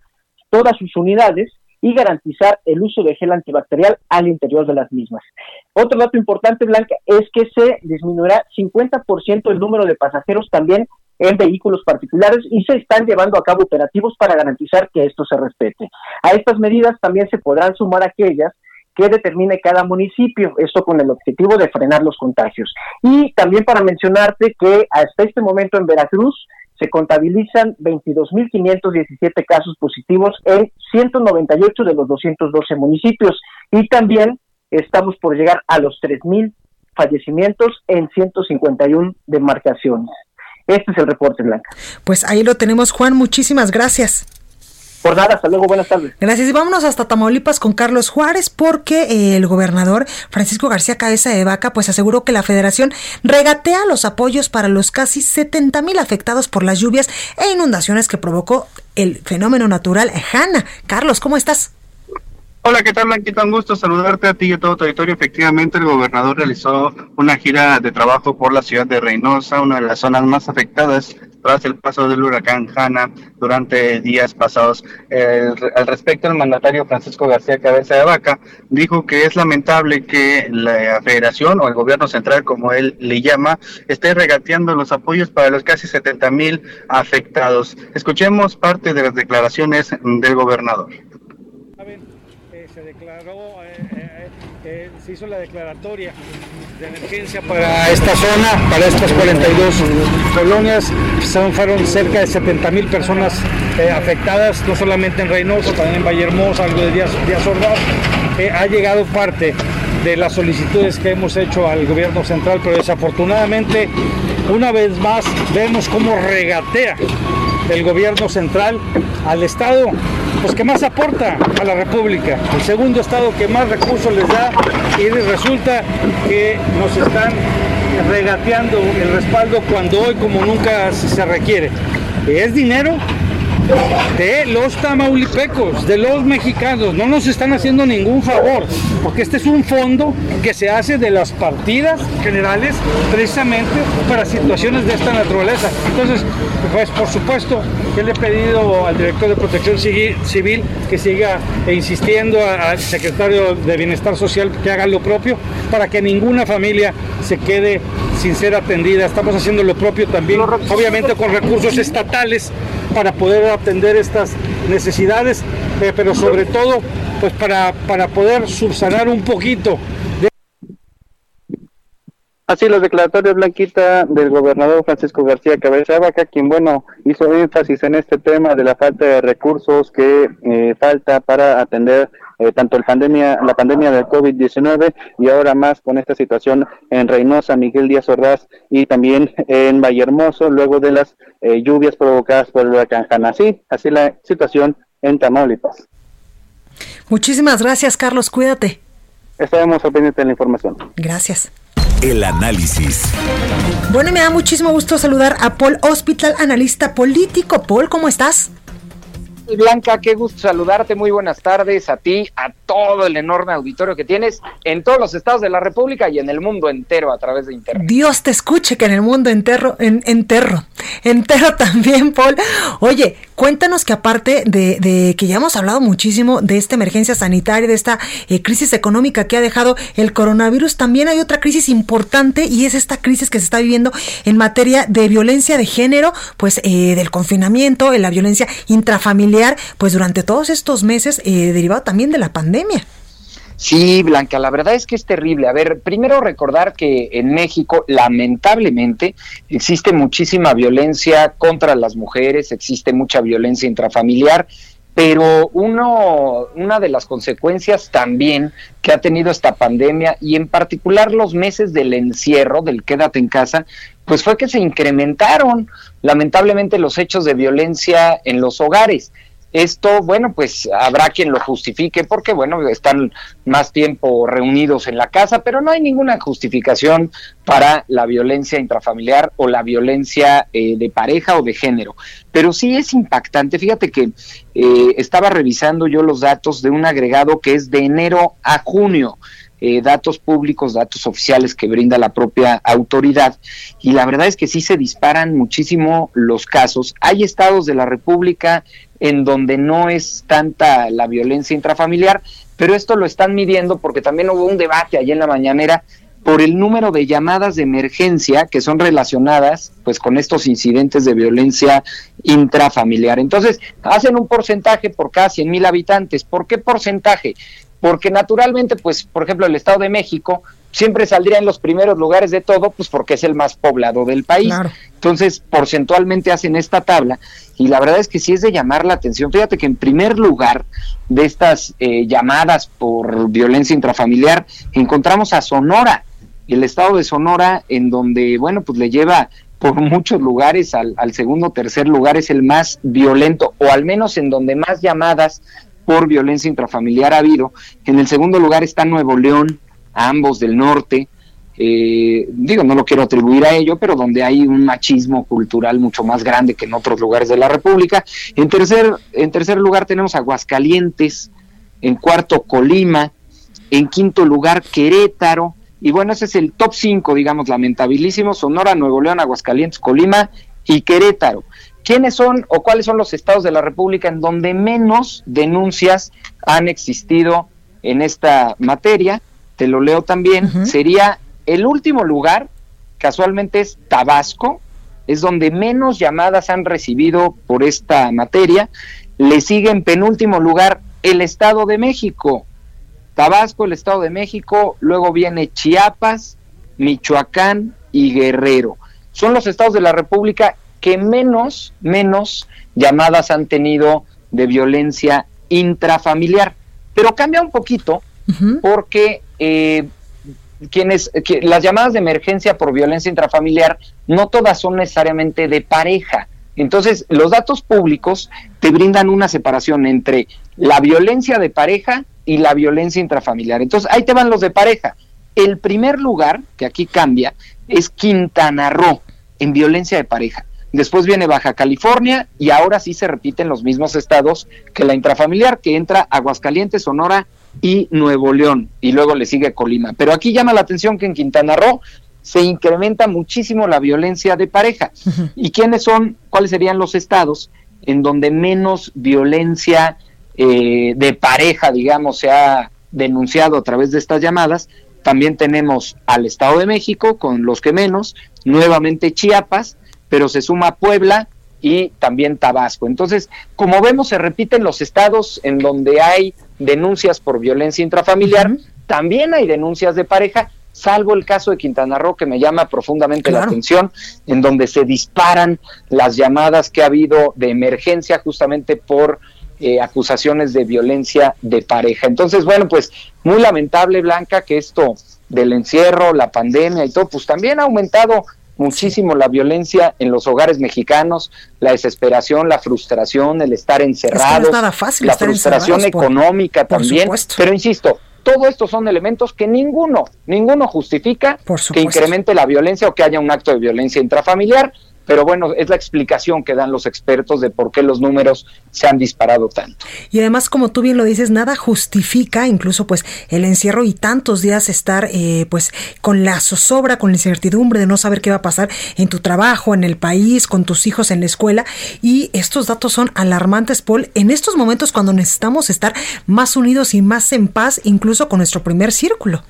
todas sus unidades y garantizar el uso de gel antibacterial al interior de las mismas. Otro dato importante, Blanca, es que se disminuirá 50% el número de pasajeros también en vehículos particulares y se están llevando a cabo operativos para garantizar que esto se respete. A estas medidas también se podrán sumar aquellas que determine cada municipio, esto con el objetivo de frenar los contagios. Y también para mencionarte que hasta este momento en Veracruz se contabilizan 22.517 casos positivos en 198 de los 212 municipios y también estamos por llegar a los 3.000 fallecimientos en 151 demarcaciones. Este es el reporte, Blanca. Pues ahí lo tenemos, Juan. Muchísimas gracias. Por nada, hasta luego, buenas tardes. Gracias. Y vámonos hasta Tamaulipas con Carlos Juárez, porque eh, el gobernador Francisco García Cabeza de Vaca, pues aseguró que la federación regatea los apoyos para los casi 70 mil afectados por las lluvias e inundaciones que provocó el fenómeno natural Hanna. Carlos, ¿cómo estás? Hola, ¿qué tal, Blanquita? Un gusto saludarte a ti y a todo tu auditorio. Efectivamente, el gobernador realizó una gira de trabajo por la ciudad de Reynosa, una de las zonas más afectadas tras el paso del huracán Hanna durante días pasados. al respecto, el mandatario Francisco García Cabeza de Vaca dijo que es lamentable que la federación o el gobierno central, como él le llama, esté regateando los apoyos para los casi 70 mil afectados. Escuchemos parte de las declaraciones del gobernador se hizo la declaratoria de emergencia para esta zona, para estas 42 colonias. fueron cerca de 70 mil personas eh, afectadas, no solamente en Reynosa, también en Vallehermosa, algo de Díaz, Díaz Ordaz. Eh, ha llegado parte de las solicitudes que hemos hecho al gobierno central, pero desafortunadamente, una vez más, vemos cómo regatea el gobierno central al Estado pues que más aporta a la República, el segundo estado que más recursos les da y resulta que nos están regateando el respaldo cuando hoy como nunca se requiere. Es dinero de los tamaulipecos, de los mexicanos. No nos están haciendo ningún favor, porque este es un fondo que se hace de las partidas generales precisamente para situaciones de esta naturaleza. Entonces, pues por supuesto que le he pedido al director de Protección Civil que siga insistiendo al secretario de Bienestar Social que haga lo propio para que ninguna familia se quede sin ser atendida. Estamos haciendo lo propio también, obviamente con recursos estatales para poder atender estas necesidades, eh, pero sobre todo pues para, para poder subsanar un poquito Así los declaratorios Blanquita del gobernador Francisco García Cabeza Vaca, quien bueno hizo énfasis en este tema de la falta de recursos que eh, falta para atender eh, tanto el pandemia, la pandemia del COVID-19 y ahora más con esta situación en Reynosa, Miguel Díaz Ordaz y también en Vallehermoso, luego de las eh, lluvias provocadas por el huracán Así, así la situación en Tamaulipas. Muchísimas gracias, Carlos. Cuídate. Estaremos pendientes de la información. Gracias. El análisis. Bueno, y me da muchísimo gusto saludar a Paul Hospital, analista político. Paul, ¿cómo estás? Blanca, qué gusto saludarte. Muy buenas tardes a ti, a todo el enorme auditorio que tienes en todos los estados de la República y en el mundo entero a través de Internet. Dios te escuche que en el mundo entero, en, entero, entero también, Paul. Oye, cuéntanos que aparte de, que ya hemos hablado muchísimo de esta emergencia sanitaria, de esta eh, crisis económica que ha dejado el coronavirus, también hay otra crisis importante y es esta crisis que se está viviendo en materia de violencia de género, pues eh, del confinamiento, en la violencia intrafamiliar, pues durante todos estos meses, eh, derivado también de la pandemia. Sí, Blanca, la verdad es que es terrible. A ver, primero recordar que en México, lamentablemente, existe muchísima violencia contra las mujeres, existe mucha violencia intrafamiliar, pero uno, una de las consecuencias también que ha tenido esta pandemia y en particular los meses del encierro, del quédate en casa, pues fue que se incrementaron lamentablemente los hechos de violencia en los hogares. Esto, bueno, pues habrá quien lo justifique porque, bueno, están más tiempo reunidos en la casa, pero no hay ninguna justificación para la violencia intrafamiliar o la violencia eh, de pareja o de género. Pero sí es impactante. Fíjate que eh, estaba revisando yo los datos de un agregado que es de enero a junio. Eh, datos públicos, datos oficiales que brinda la propia autoridad. Y la verdad es que sí se disparan muchísimo los casos. Hay estados de la República en donde no es tanta la violencia intrafamiliar, pero esto lo están midiendo porque también hubo un debate allí en la mañanera por el número de llamadas de emergencia que son relacionadas pues con estos incidentes de violencia intrafamiliar. Entonces, hacen un porcentaje por cada 100 mil habitantes. ¿Por qué porcentaje? Porque naturalmente, pues, por ejemplo, el Estado de México siempre saldría en los primeros lugares de todo, pues porque es el más poblado del país. Entonces, porcentualmente hacen esta tabla y la verdad es que sí es de llamar la atención. Fíjate que en primer lugar de estas eh, llamadas por violencia intrafamiliar encontramos a Sonora, el estado de Sonora, en donde, bueno, pues le lleva por muchos lugares al, al segundo o tercer lugar, es el más violento, o al menos en donde más llamadas por violencia intrafamiliar ha habido. En el segundo lugar está Nuevo León, ambos del norte, eh, digo, no lo quiero atribuir a ello, pero donde hay un machismo cultural mucho más grande que en otros lugares de la República. En tercer, en tercer lugar tenemos Aguascalientes, en cuarto Colima, en quinto lugar Querétaro, y bueno, ese es el top 5, digamos, lamentabilísimo, Sonora, Nuevo León, Aguascalientes, Colima y Querétaro. ¿Quiénes son o cuáles son los estados de la República en donde menos denuncias han existido en esta materia? te lo leo también, sería el último lugar, casualmente es Tabasco, es donde menos llamadas han recibido por esta materia. Le sigue en penúltimo lugar el Estado de México. Tabasco, el Estado de México, luego viene Chiapas, Michoacán y Guerrero. Son los estados de la República que menos, menos llamadas han tenido de violencia intrafamiliar. Pero cambia un poquito porque eh, quienes que, las llamadas de emergencia por violencia intrafamiliar no todas son necesariamente de pareja. Entonces, los datos públicos te brindan una separación entre la violencia de pareja y la violencia intrafamiliar. Entonces, ahí te van los de pareja. El primer lugar, que aquí cambia, es Quintana Roo, en violencia de pareja. Después viene Baja California y ahora sí se repiten los mismos estados que la intrafamiliar, que entra Aguascalientes, Sonora y Nuevo León, y luego le sigue Colima. Pero aquí llama la atención que en Quintana Roo se incrementa muchísimo la violencia de pareja. ¿Y quiénes son, cuáles serían los estados en donde menos violencia eh, de pareja, digamos, se ha denunciado a través de estas llamadas? También tenemos al Estado de México con los que menos, nuevamente Chiapas, pero se suma Puebla y también Tabasco. Entonces, como vemos, se repiten los estados en donde hay denuncias por violencia intrafamiliar, también hay denuncias de pareja, salvo el caso de Quintana Roo, que me llama profundamente la atención, en donde se disparan las llamadas que ha habido de emergencia justamente por eh, acusaciones de violencia de pareja. Entonces, bueno, pues muy lamentable, Blanca, que esto del encierro, la pandemia y todo, pues también ha aumentado muchísimo la violencia en los hogares mexicanos, la desesperación, la frustración, el estar encerrados, la frustración económica también. Pero insisto, todo esto son elementos que ninguno, ninguno justifica que incremente la violencia o que haya un acto de violencia intrafamiliar pero bueno, es la explicación que dan los expertos de por qué los números se han disparado tanto. Y además, como tú bien lo dices, nada justifica incluso pues el encierro y tantos días estar eh, pues con la zozobra, con la incertidumbre de no saber qué va a pasar en tu trabajo, en el país, con tus hijos en la escuela. Y estos datos son alarmantes, Paul, en estos momentos cuando necesitamos estar más unidos y más en paz, incluso con nuestro primer círculo.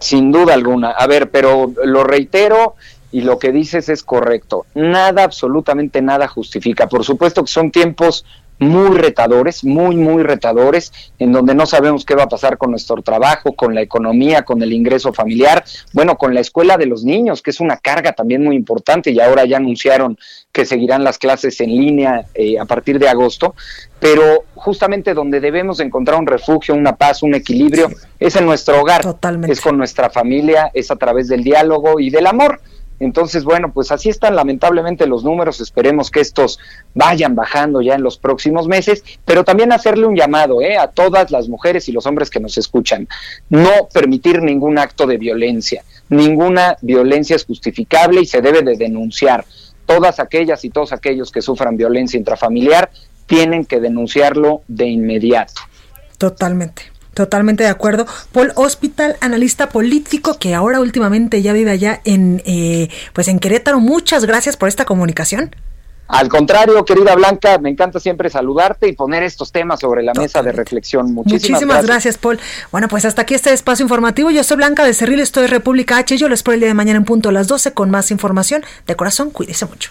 Sin duda alguna. A ver, pero lo reitero, y lo que dices es correcto. Nada, absolutamente nada justifica. Por supuesto que son tiempos muy retadores, muy, muy retadores, en donde no sabemos qué va a pasar con nuestro trabajo, con la economía, con el ingreso familiar, bueno, con la escuela de los niños, que es una carga también muy importante, y ahora ya anunciaron que seguirán las clases en línea eh, a partir de agosto, pero justamente donde debemos encontrar un refugio, una paz, un equilibrio, es en nuestro hogar, es con nuestra familia, es a través del diálogo y del amor. Entonces, bueno, pues así están lamentablemente los números. Esperemos que estos vayan bajando ya en los próximos meses, pero también hacerle un llamado ¿eh? a todas las mujeres y los hombres que nos escuchan. No permitir ningún acto de violencia. Ninguna violencia es justificable y se debe de denunciar. Todas aquellas y todos aquellos que sufran violencia intrafamiliar tienen que denunciarlo de inmediato. Totalmente. Totalmente de acuerdo. Paul Hospital, analista político que ahora últimamente ya vive allá en, eh, pues en Querétaro. Muchas gracias por esta comunicación. Al contrario, querida Blanca, me encanta siempre saludarte y poner estos temas sobre la mesa de reflexión. Muchísimas, Muchísimas gracias. Paul. Bueno, pues hasta aquí este espacio informativo. Yo soy Blanca de Cerril, estoy de República H. Yo les espero el día de mañana en punto a las 12 con más información. De corazón, cuídese mucho.